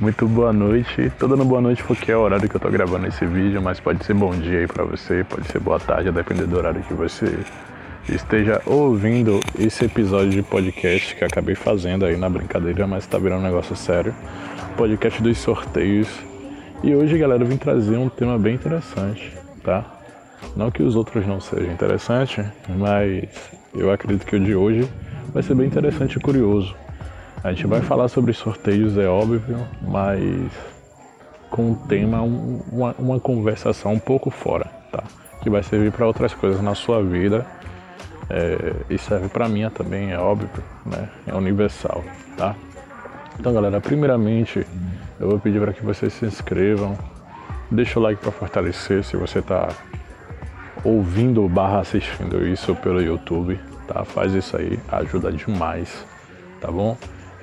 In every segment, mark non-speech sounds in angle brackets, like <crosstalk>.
Muito boa noite. Tô dando boa noite porque é o horário que eu tô gravando esse vídeo, mas pode ser bom dia aí pra você, pode ser boa tarde, a depender do horário que você esteja ouvindo esse episódio de podcast que acabei fazendo aí na brincadeira, mas tá virando um negócio sério. Podcast dos sorteios. E hoje, galera, eu vim trazer um tema bem interessante, tá? Não que os outros não sejam interessantes, mas eu acredito que o de hoje vai ser bem interessante e curioso. A gente vai falar sobre sorteios, é óbvio, mas com um tema, um, uma, uma conversação um pouco fora, tá? Que vai servir para outras coisas na sua vida é, e serve para mim também, é óbvio, né? É universal, tá? Então, galera, primeiramente eu vou pedir para que vocês se inscrevam, deixa o like para fortalecer se você está ouvindo barra assistindo isso pelo YouTube, tá? Faz isso aí, ajuda demais, tá bom?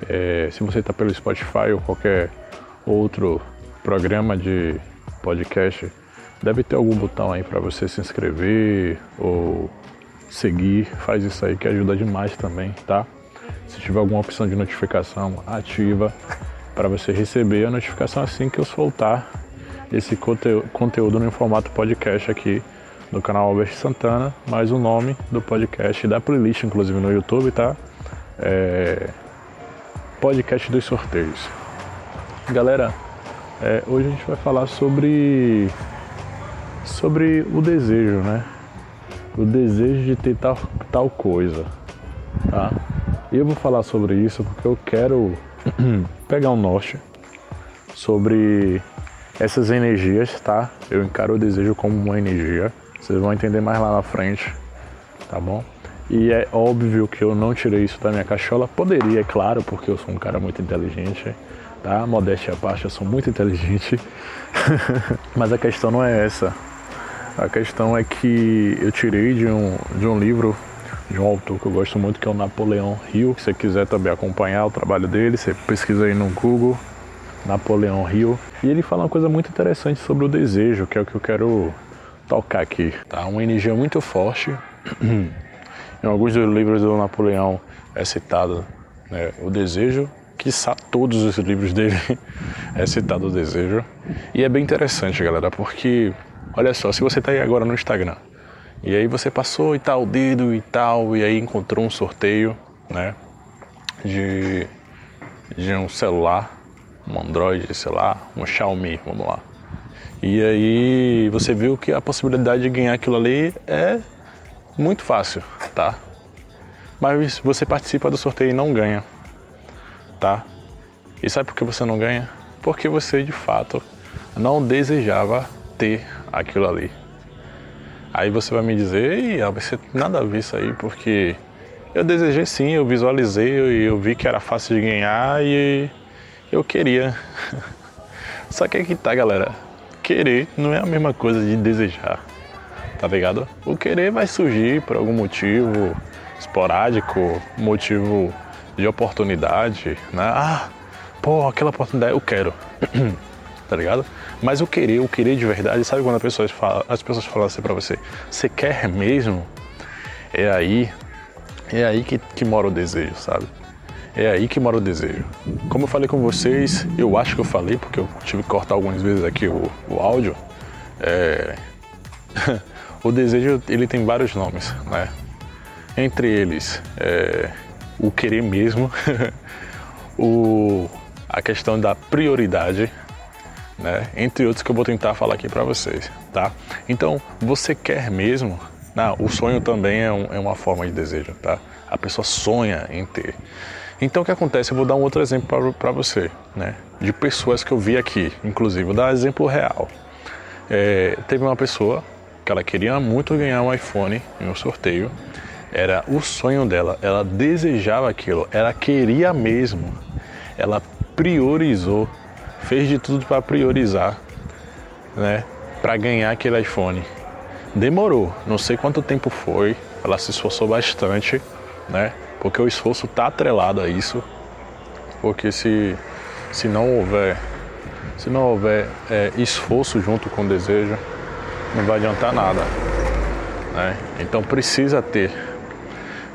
É, se você está pelo Spotify ou qualquer outro programa de podcast, deve ter algum botão aí para você se inscrever ou seguir. Faz isso aí que ajuda demais também, tá? Se tiver alguma opção de notificação, ativa para você receber a notificação assim que eu soltar esse conteúdo no formato podcast aqui no canal Albert Santana, mais o nome do podcast da playlist, inclusive no YouTube, tá? É, podcast dos sorteios. Galera, é, hoje a gente vai falar sobre sobre o desejo, né? O desejo de ter tal, tal coisa, tá? Eu vou falar sobre isso porque eu quero <clears throat> pegar um norte sobre essas energias, tá? Eu encaro o desejo como uma energia. Vocês vão entender mais lá na frente, tá bom? E é óbvio que eu não tirei isso da minha cachola. Poderia, é claro, porque eu sou um cara muito inteligente, tá? Modéstia à parte, eu sou muito inteligente. <laughs> Mas a questão não é essa. A questão é que eu tirei de um, de um livro de um autor que eu gosto muito, que é o Napoleão Hill. Se você quiser também acompanhar o trabalho dele, você pesquisa aí no Google, Napoleão Hill. E ele fala uma coisa muito interessante sobre o desejo, que é o que eu quero tocar aqui. Tá? Uma energia muito forte <clears throat> Em alguns dos livros do Napoleão é citado né, o desejo, que todos os livros dele <laughs> é citado o desejo. E é bem interessante, galera, porque olha só, se você está aí agora no Instagram e aí você passou e tal dedo e tal e aí encontrou um sorteio, né, de de um celular, um Android, sei lá, um Xiaomi, vamos lá. E aí você viu que a possibilidade de ganhar aquilo ali é muito fácil, tá? Mas você participa do sorteio e não ganha, tá? E sabe por que você não ganha? Porque você de fato não desejava ter aquilo ali. Aí você vai me dizer, Ei, você nada a ver isso aí, porque eu desejei sim, eu visualizei e eu vi que era fácil de ganhar e eu queria. <laughs> Só que aqui tá, galera. Querer não é a mesma coisa de desejar tá ligado? O querer vai surgir por algum motivo esporádico, motivo de oportunidade, né? Ah, pô, aquela oportunidade eu quero, <clears throat> tá ligado? Mas o querer, o querer de verdade, sabe quando as pessoas falam, as pessoas falam assim pra você, você quer mesmo? É aí, é aí que, que mora o desejo, sabe? É aí que mora o desejo. Como eu falei com vocês, eu acho que eu falei, porque eu tive que cortar algumas vezes aqui o, o áudio. É... <laughs> O desejo ele tem vários nomes, né? Entre eles, é, o querer mesmo, <laughs> o, a questão da prioridade, né? Entre outros que eu vou tentar falar aqui para vocês, tá? Então, você quer mesmo? Não, o sonho também é, um, é uma forma de desejo, tá? A pessoa sonha em ter. Então, o que acontece? Eu vou dar um outro exemplo para você, né? De pessoas que eu vi aqui, inclusive, vou dar um exemplo real. É, teve uma pessoa que ela queria muito ganhar um iPhone em um sorteio. Era o sonho dela, ela desejava aquilo, ela queria mesmo. Ela priorizou, fez de tudo para priorizar, né, para ganhar aquele iPhone. Demorou, não sei quanto tempo foi, ela se esforçou bastante, né? Porque o esforço tá atrelado a isso. Porque se se não houver se não houver é, esforço junto com desejo, não vai adiantar nada. Né? Então precisa ter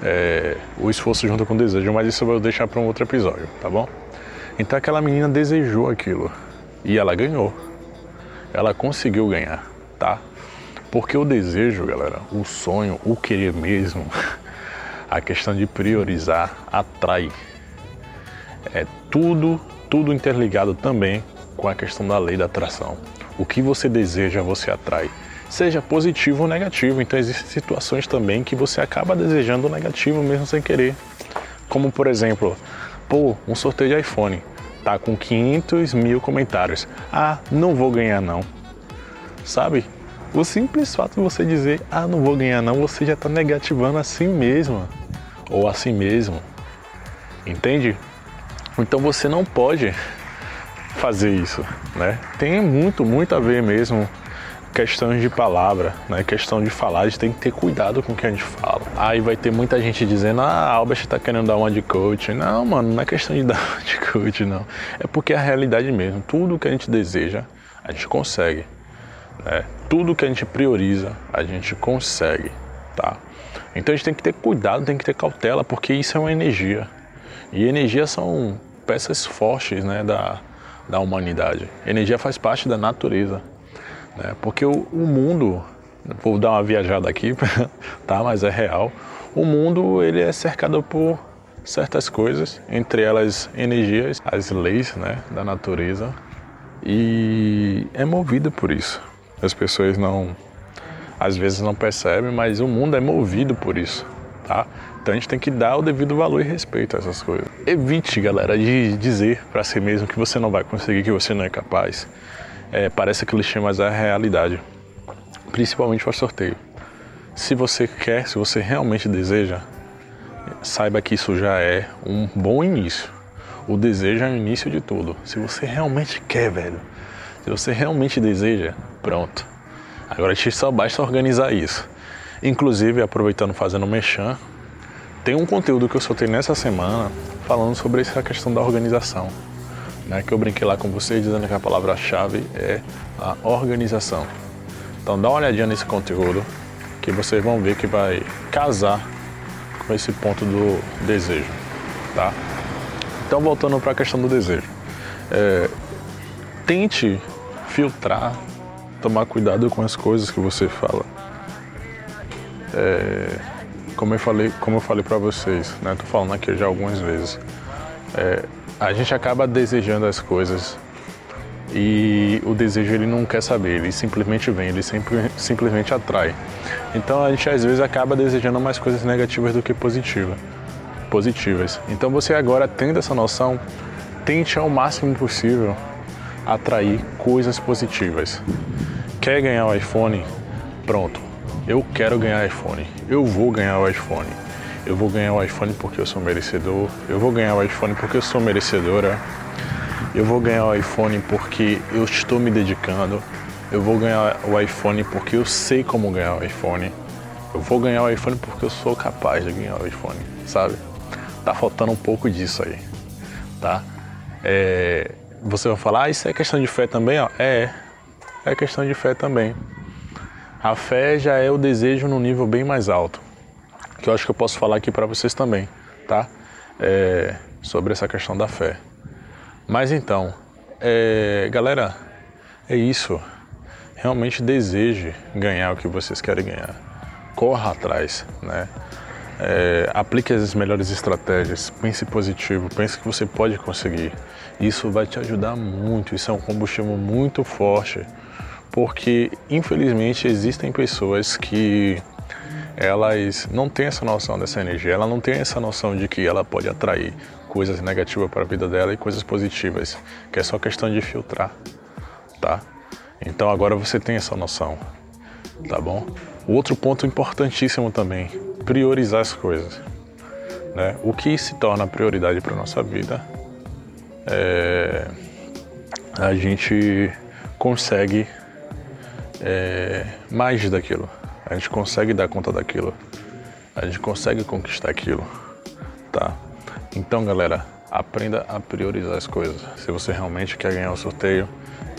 é, o esforço junto com o desejo, mas isso eu vou deixar para um outro episódio, tá bom? Então aquela menina desejou aquilo e ela ganhou. Ela conseguiu ganhar, tá? Porque o desejo, galera, o sonho, o querer mesmo, <laughs> a questão de priorizar atrai. É tudo, tudo interligado também com a questão da lei da atração. O que você deseja, você atrai. Seja positivo ou negativo. Então existem situações também que você acaba desejando o negativo mesmo sem querer. Como por exemplo, pô, um sorteio de iPhone. Tá com 500 mil comentários. Ah, não vou ganhar não. Sabe? O simples fato de você dizer, ah, não vou ganhar não, você já está negativando a si mesmo ou a si mesmo. Entende? Então você não pode fazer isso, né? Tem muito, muito a ver mesmo questões de palavra, né? Questão de falar, a gente tem que ter cuidado com o que a gente fala. Aí vai ter muita gente dizendo, ah, Albert tá querendo dar uma de coach. Não, mano, não é questão de <laughs> dar uma de coach, não. É porque é a realidade mesmo. Tudo que a gente deseja, a gente consegue. Né? Tudo que a gente prioriza, a gente consegue, tá? Então a gente tem que ter cuidado, tem que ter cautela, porque isso é uma energia. E energia são peças fortes né, da, da humanidade. Energia faz parte da natureza. Né? Porque o, o mundo, vou dar uma viajada aqui, <laughs> tá? mas é real. O mundo ele é cercado por certas coisas, entre elas energias, as leis né, da natureza, e é movido por isso. As pessoas não, às vezes não percebem, mas o mundo é movido por isso, tá? Então a gente tem que dar o devido valor e respeito a essas coisas. Evite, galera, de dizer para si mesmo que você não vai conseguir, que você não é capaz. É, parece clichê, mas é a realidade. Principalmente para sorteio. Se você quer, se você realmente deseja, saiba que isso já é um bom início. O desejo é o início de tudo. Se você realmente quer, velho, se você realmente deseja, pronto. Agora só basta organizar isso. Inclusive, aproveitando fazendo mexã, tem um conteúdo que eu soltei nessa semana falando sobre essa questão da organização. Né, que eu brinquei lá com vocês dizendo que a palavra-chave é a organização. Então dá uma olhadinha nesse conteúdo que vocês vão ver que vai casar com esse ponto do desejo, tá? Então voltando para a questão do desejo, é, tente filtrar, tomar cuidado com as coisas que você fala. É, como eu falei, como eu falei para vocês, né? Tô falando aqui já algumas vezes. É, a gente acaba desejando as coisas e o desejo ele não quer saber, ele simplesmente vem, ele sempre, simplesmente atrai. Então a gente às vezes acaba desejando mais coisas negativas do que positivas. Positivas. Então você agora tendo essa noção, tente ao máximo possível atrair coisas positivas. Quer ganhar o iPhone? Pronto. Eu quero ganhar iPhone. Eu vou ganhar o iPhone. Eu vou ganhar o iPhone porque eu sou merecedor. Eu vou ganhar o iPhone porque eu sou merecedora. Eu vou ganhar o iPhone porque eu estou me dedicando. Eu vou ganhar o iPhone porque eu sei como ganhar o iPhone. Eu vou ganhar o iPhone porque eu sou capaz de ganhar o iPhone, sabe? Tá faltando um pouco disso aí, tá? É, você vai falar, ah, isso é questão de fé também? Ó. É, é questão de fé também. A fé já é o desejo num nível bem mais alto, que eu acho que eu posso falar aqui para vocês também, tá? É, sobre essa questão da fé. Mas então, é, galera, é isso. Realmente deseje ganhar o que vocês querem ganhar. Corra atrás, né? É, aplique as melhores estratégias, pense positivo, pense que você pode conseguir. Isso vai te ajudar muito, isso é um combustível muito forte, porque infelizmente existem pessoas que elas não têm essa noção dessa energia, ela não tem essa noção de que ela pode atrair coisas negativas para a vida dela e coisas positivas, que é só questão de filtrar, tá? Então agora você tem essa noção, tá bom? Outro ponto importantíssimo também, priorizar as coisas. Né? O que se torna prioridade para nossa vida é, a gente consegue é, mais daquilo. A gente consegue dar conta daquilo. A gente consegue conquistar aquilo, tá? Então, galera, aprenda a priorizar as coisas. Se você realmente quer ganhar o sorteio,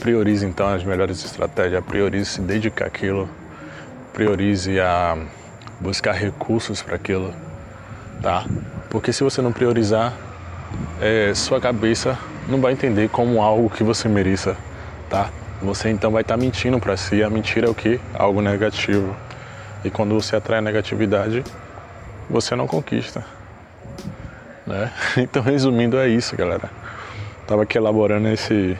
priorize então as melhores estratégias, priorize se dedicar àquilo, priorize a buscar recursos para aquilo, tá? Porque se você não priorizar, é, sua cabeça não vai entender como algo que você mereça, tá? Você então vai estar tá mentindo para si. A mentira é o que? Algo negativo. E quando você atrai negatividade, você não conquista. Né? <laughs> Então, resumindo, é isso, galera. Tava aqui elaborando esse,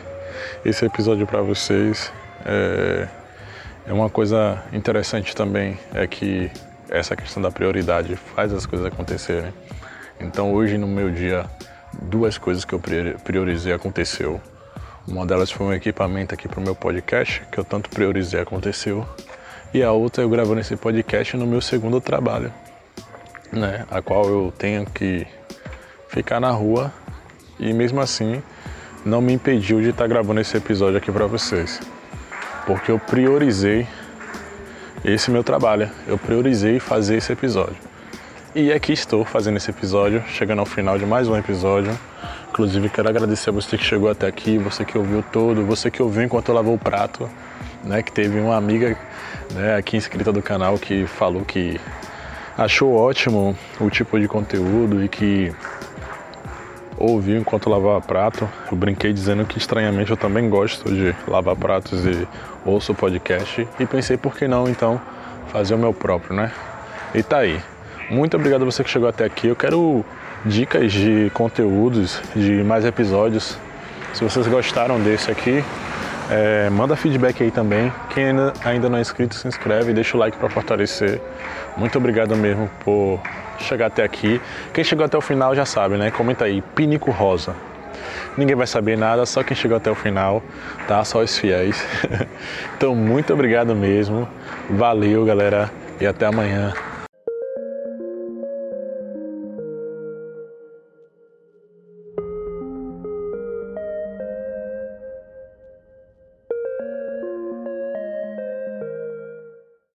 esse episódio para vocês. É, é uma coisa interessante também é que essa questão da prioridade faz as coisas acontecerem. Então, hoje no meu dia, duas coisas que eu priorizei aconteceu. Uma delas foi um equipamento aqui para o meu podcast, que eu tanto priorizei aconteceu. E a outra eu gravando esse podcast no meu segundo trabalho, né? A qual eu tenho que ficar na rua e mesmo assim não me impediu de estar gravando esse episódio aqui para vocês. Porque eu priorizei esse meu trabalho, eu priorizei fazer esse episódio. E aqui estou fazendo esse episódio, chegando ao final de mais um episódio. Inclusive quero agradecer a você que chegou até aqui, você que ouviu todo, você que ouviu enquanto eu lavou o prato, né? Que teve uma amiga né, aqui inscrita do canal que falou que achou ótimo o tipo de conteúdo e que ouviu enquanto lavava prato. Eu brinquei dizendo que estranhamente eu também gosto de lavar pratos e ouço podcast e pensei por que não então fazer o meu próprio, né? E tá aí. Muito obrigado a você que chegou até aqui. Eu quero dicas de conteúdos, de mais episódios. Se vocês gostaram desse aqui, é, manda feedback aí também. Quem ainda, não é inscrito, se inscreve, deixa o like para fortalecer. Muito obrigado mesmo por chegar até aqui. Quem chegou até o final já sabe, né? Comenta aí, Pinico Rosa. Ninguém vai saber nada, só quem chegou até o final, tá? Só os fiéis. <laughs> então, muito obrigado mesmo. Valeu, galera, e até amanhã.